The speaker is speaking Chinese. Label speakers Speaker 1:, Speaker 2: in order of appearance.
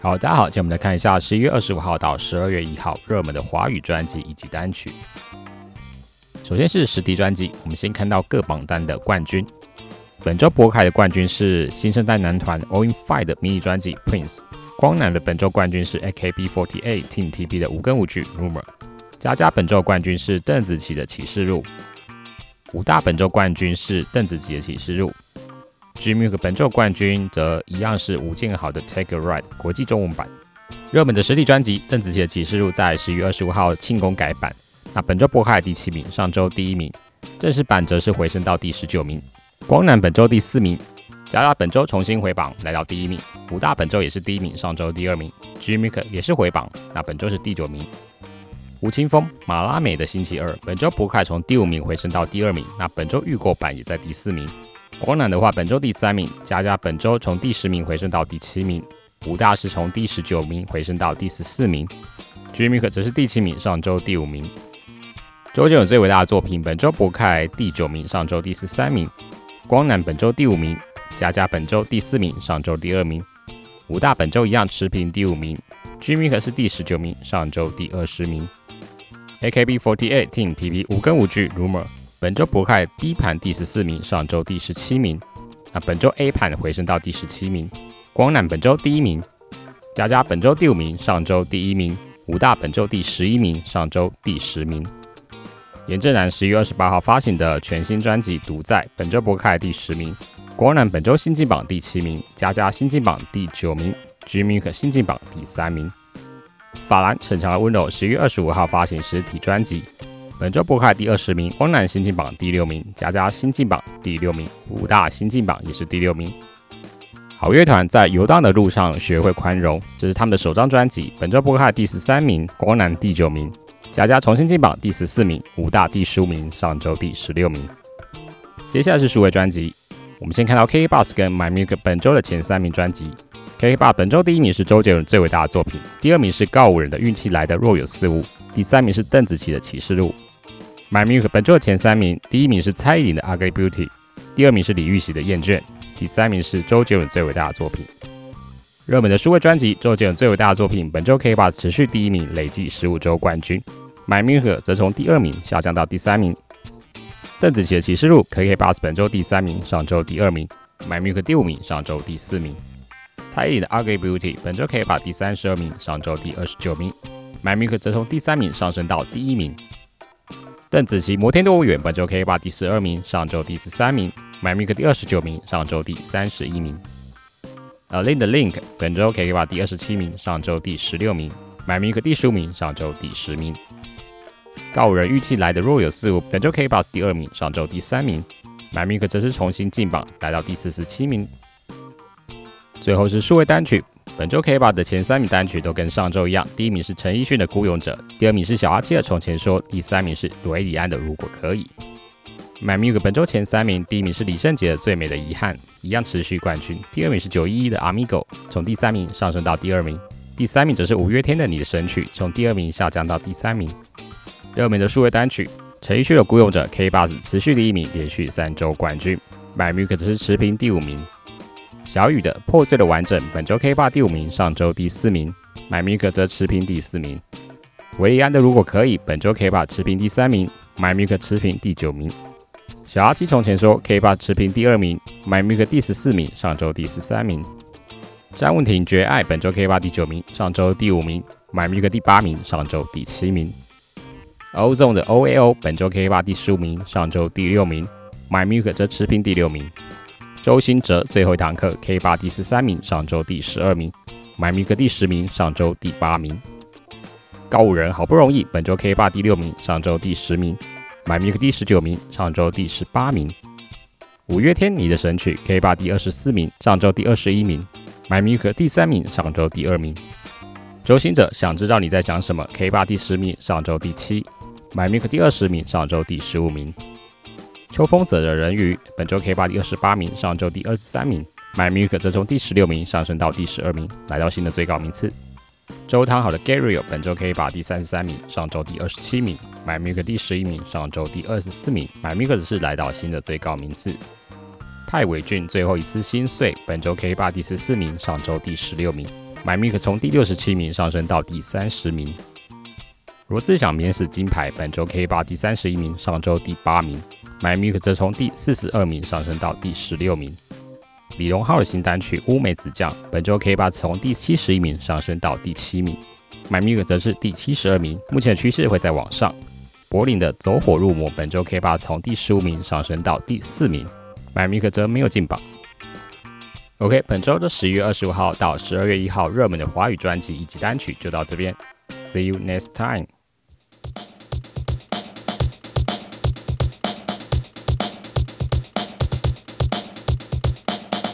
Speaker 1: 好，大家好，今天我们来看一下十一月二十五号到十二月一号热门的华语专辑以及单曲。首先是实体专辑，我们先看到各榜单的冠军。本周博凯的冠军是新生代男团 All In Five 的迷你专辑 Prince。光南的本周冠军是 AKB48 Team TP 的无根无据 Rumor。佳佳本周冠军是邓紫棋的启示录。五大本周冠军是邓紫棋的启示录。G m u 本周冠军则一样是吴建豪的 Take a Ride 国际中文版。热门的实体专辑邓紫棋的启示录在十月二十五号庆功改版，那本周播开第七名，上周第一名。正式版则是回升到第十九名。光南本周第四名，佳佳本周重新回榜来到第一名。武大本周也是第一名，上周第二名。G m u 也是回榜，那本周是第九名。吴青峰马拉美的星期二本周博凯从第五名回升到第二名，那本周预购版也在第四名。光南的话，本周第三名；佳佳本周从第十名回升到第七名；吴大是从第十九名回升到第十四名；Jimmy 可则是第七名，上周第五名。周杰伦最伟大的作品，本周博凯第九名，上周第十三名；光南本周第五名；佳佳本周第四名，上周第二名；吴大本周一样持平第五名；Jimmy 可是第十九名，上周第二十名；AKB48 Team TP 无根无据 Rumor。本周博凯 B 盘第十四名，上周第十七名。那本周 A 盘回升到第十七名。光南本周第一名，佳佳本周第五名，上周第一名。武大本周第十一名，上周第十名。严正南十一月二十八号发行的全新专辑《独在》，本周博凯第十名。光南本周新进榜第七名，佳佳新进榜第九名，G m i k 新进榜第三名。法兰逞强的温柔十一月二十五号发行实体专辑。本周播开第二十名，光南新进榜第六名，佳佳新进榜第六名，武大新进榜也是第六名。好乐团在游荡的路上学会宽容，这是他们的首张专辑。本周播开第十三名，光南第九名，佳佳重新进榜第十四名，武大第十五名，上周第十六名。接下来是数位专辑，我们先看到 KKBOX 跟 MyMusic 本周的前三名专辑。KKBOX 本周第一名是周杰伦最伟大的作品，第二名是告五人的运气来的若有似无，第三名是邓紫棋的启示录。My Music 本周的前三名，第一名是蔡依林的《Ugly Beauty》，第二名是李玉玺的《厌倦》，第三名是周杰伦最伟大的作品。热门的数位专辑，周杰伦最伟大的作品本周 KKBOX 持续第一名，累计十五周冠军。My Music 则从第二名下降到第三名。邓紫棋的《启示录》KKBOX 本周第三名，上周第二名。My Music 第五名，上周第四名。蔡依林的《Ugly Beauty》本周 KKBOX 第三十二名，上周第二十九名。My Music 则从第三名上升到第一名。邓紫棋《摩天动物园》本周 K 八第十二名，上周第十三名；My Mic 第二十九名，上周第三十一名。A Link 的 Link 本周 K 八第二十七名，上周第十六名；My Mic 第十五名，上周第十名。告五人预期来的若有似无，本周 K 八第二名，上周第三名；My Mic 则是重新进榜，来到第四十七名。最后是数位单曲。本周 K 八的前三名单曲都跟上周一样，第一名是陈奕迅的《孤勇者》，第二名是小阿七的《从前说》，第三名是罗伊里安的《如果可以》。My Music 本周前三名，第一名是李圣杰的《最美的遗憾》，一样持续冠军；第二名是九一一的《Amigo》，从第三名上升到第二名；第三名则是五月天的《你的神曲》，从第二名下降到第三名。热门的数位单曲，陈奕迅的《孤勇者》K 八持续第一名，连续三周冠军；My Music 则是持平第五名。小雨的破碎的完整，本周 K 八第五名，上周第四名。买米克则持平第四名。维利安的如果可以，本周 K 八持平第三名。买米克持平第九名。小阿七从前说 K 八持平第二名。买米克第十四名，上周第十三名。张文婷绝爱，本周 K 八第九名，上周第五名。买米克第八名，上周第七名。Ozone 的 O A O，本周 K 八第十五名，上周第六名。买米克则持平第六名。周兴哲最后一堂课 K 八第十三名，上周第十二名。买米克第十名，上周第八名。高五人好不容易，本周 K 八第六名，上周第十名。买米克第十九名，上周第十八名。五月天你的神曲 K 八第二十四名，上周第二十一名。买米克第三名，上周第二名。周星哲想知道你在讲什么 K 八第十名，上周第七。买米克第二十名，上周第十五名。秋风者的人鱼，本周 K 八第二十八名，上周第二十三名。My Music 则从第十六名上升到第十二名，来到新的最高名次。周汤好的 Gary 本周 K 八第三十三名，上周第二十七名。My Music 第十一名，上周第二十四名。My Music 是来到新的最高名次。泰伟俊最后一次心碎，本周 K 八第十四名，上周第十六名。，My Mi 从第六十七名上升到第三十名。罗志祥免死金牌，本周 K 八第三十一名，上周第八名。My Milk 则从第四十二名上升到第十六名。李荣浩的新单曲《乌梅子酱》，本周 K 八从第七十一名上升到第七名。My Milk 则是第七十二名，目前趋势会在往上。柏林的《走火入魔》，本周 K 八从第十五名上升到第四名。My Milk 则没有进榜。OK，本周的十一月二十五号到十二月一号热门的华语专辑以及单曲就到这边。See you next time.